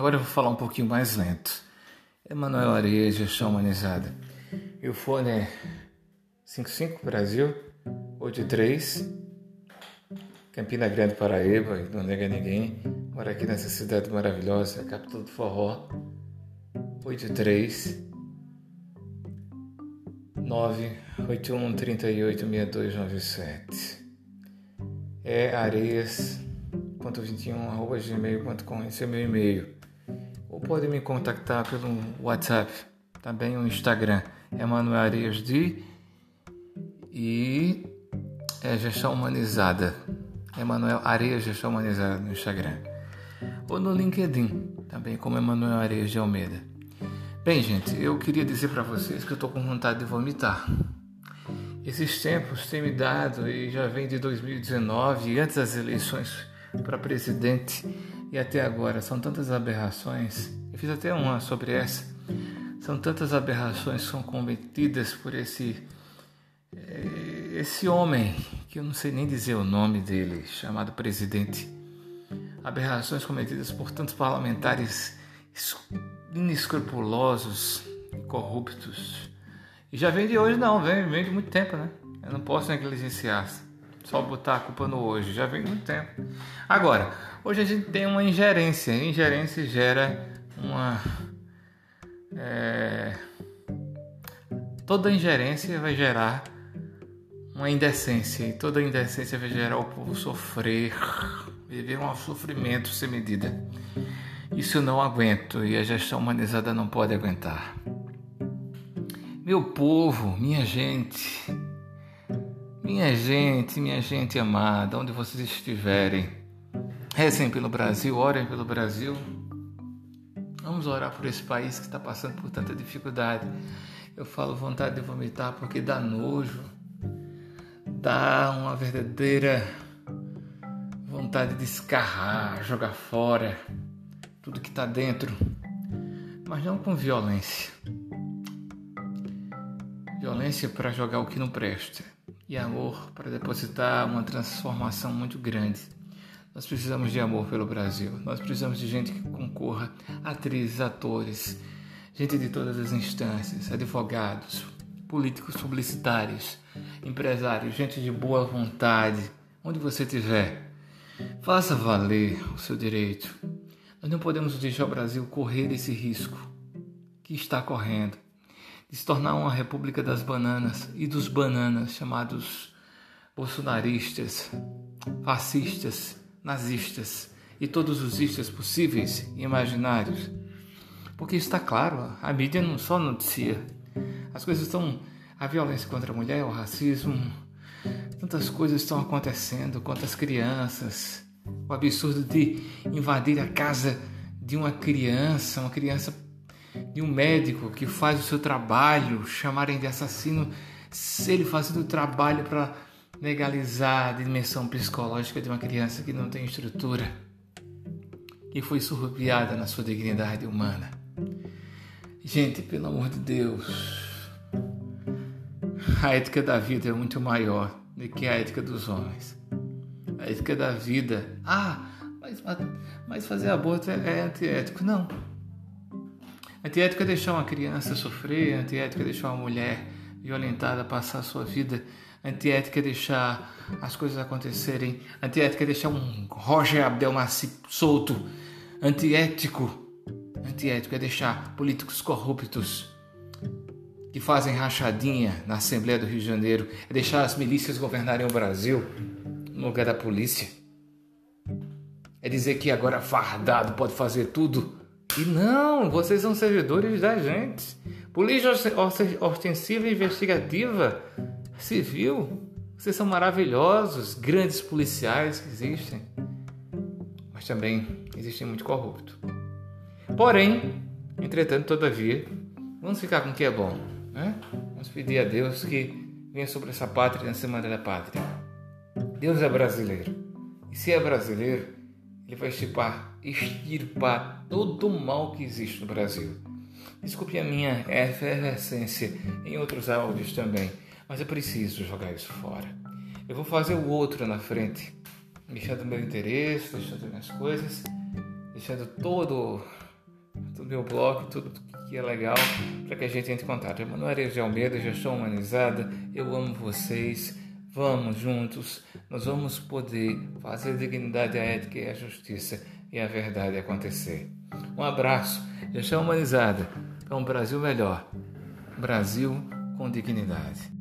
Agora eu vou falar um pouquinho mais lento. Emanuel Areia, gestão humanizada. E o fone é 55 Brasil, 83, Campina Grande, Paraíba, não nega ninguém. Moro aqui nessa cidade maravilhosa, capital do forró. 83 981 38 6297. É areias.21.gmail.com. Esse é meu e-mail. Ou pode me contactar pelo WhatsApp, também o Instagram, Emanuel Areias de e é Gestão Humanizada. Emanuel Areias Gestão Humanizada no Instagram. Ou no LinkedIn, também como Emanuel Areias de Almeida. Bem, gente, eu queria dizer para vocês que eu estou com vontade de vomitar. Esses tempos têm me dado, e já vem de 2019, antes das eleições para presidente, e até agora são tantas aberrações. Eu fiz até uma sobre essa. São tantas aberrações que são cometidas por esse eh, esse homem que eu não sei nem dizer o nome dele, chamado presidente. Aberrações cometidas por tantos parlamentares inescrupulosos corruptos. E já vem de hoje não, vem, vem de muito tempo, né? Eu não posso negligenciar. Só botar a culpa no hoje, já vem muito tempo. Agora, hoje a gente tem uma ingerência. ingerência gera uma. É, toda ingerência vai gerar uma indecência. E toda indecência vai gerar o povo sofrer, viver um sofrimento sem medida. Isso eu não aguento e a gestão humanizada não pode aguentar. Meu povo, minha gente, minha gente, minha gente amada, onde vocês estiverem, rezem pelo Brasil, orem pelo Brasil. Vamos orar por esse país que está passando por tanta dificuldade. Eu falo vontade de vomitar porque dá nojo, dá uma verdadeira vontade de escarrar, jogar fora tudo que está dentro, mas não com violência. Violência para jogar o que não presta e amor para depositar uma transformação muito grande. Nós precisamos de amor pelo Brasil. Nós precisamos de gente que concorra, atrizes, atores, gente de todas as instâncias, advogados, políticos publicitários, empresários, gente de boa vontade, onde você estiver. Faça valer o seu direito. Nós não podemos deixar o Brasil correr esse risco que está correndo de se tornar uma república das bananas e dos bananas chamados bolsonaristas, fascistas, nazistas e todos os istas possíveis e imaginários. Porque está claro, a mídia não só noticia. As coisas estão. A violência contra a mulher, o racismo, tantas coisas estão acontecendo contra as crianças. O absurdo de invadir a casa de uma criança, uma criança de um médico que faz o seu trabalho, chamarem de assassino, ele fazendo o trabalho para legalizar a dimensão psicológica de uma criança que não tem estrutura, que foi surrupiada na sua dignidade humana. Gente, pelo amor de Deus, a ética da vida é muito maior do que a ética dos homens. A ética da vida, ah, mas, mas fazer aborto é, é antiético. Não, Antiética é deixar uma criança sofrer, antiética é deixar uma mulher violentada passar a sua vida, antiética é deixar as coisas acontecerem, antiética é deixar um Roger Abdelmaci solto, antiético, antiético é deixar políticos corruptos que fazem rachadinha na Assembleia do Rio de Janeiro, é deixar as milícias governarem o Brasil no lugar da polícia. É dizer que agora fardado pode fazer tudo e não, vocês são servidores da gente. Polícia Ostensiva Investigativa Civil. Vocês são maravilhosos, grandes policiais que existem. Mas também existem muito corrupto. Porém, entretanto, todavia, vamos ficar com o que é bom. Né? Vamos pedir a Deus que venha sobre essa pátria na Semana da Pátria. Deus é brasileiro. E se é brasileiro, ele vai extirpar, extirpar todo o mal que existe no Brasil. Desculpe a minha efervescência em outros áudios também, mas eu preciso jogar isso fora. Eu vou fazer o outro na frente, deixando meu interesse, deixando minhas coisas, deixando todo o meu blog, tudo que é legal, para que a gente entre em contato. Emanuel Areias de Almeida, Gestão Humanizada, eu amo vocês, vamos juntos, nós vamos poder fazer a dignidade, a ética e a justiça e a verdade acontecer. Um abraço, gestão humanizada, para um Brasil melhor, Brasil com dignidade.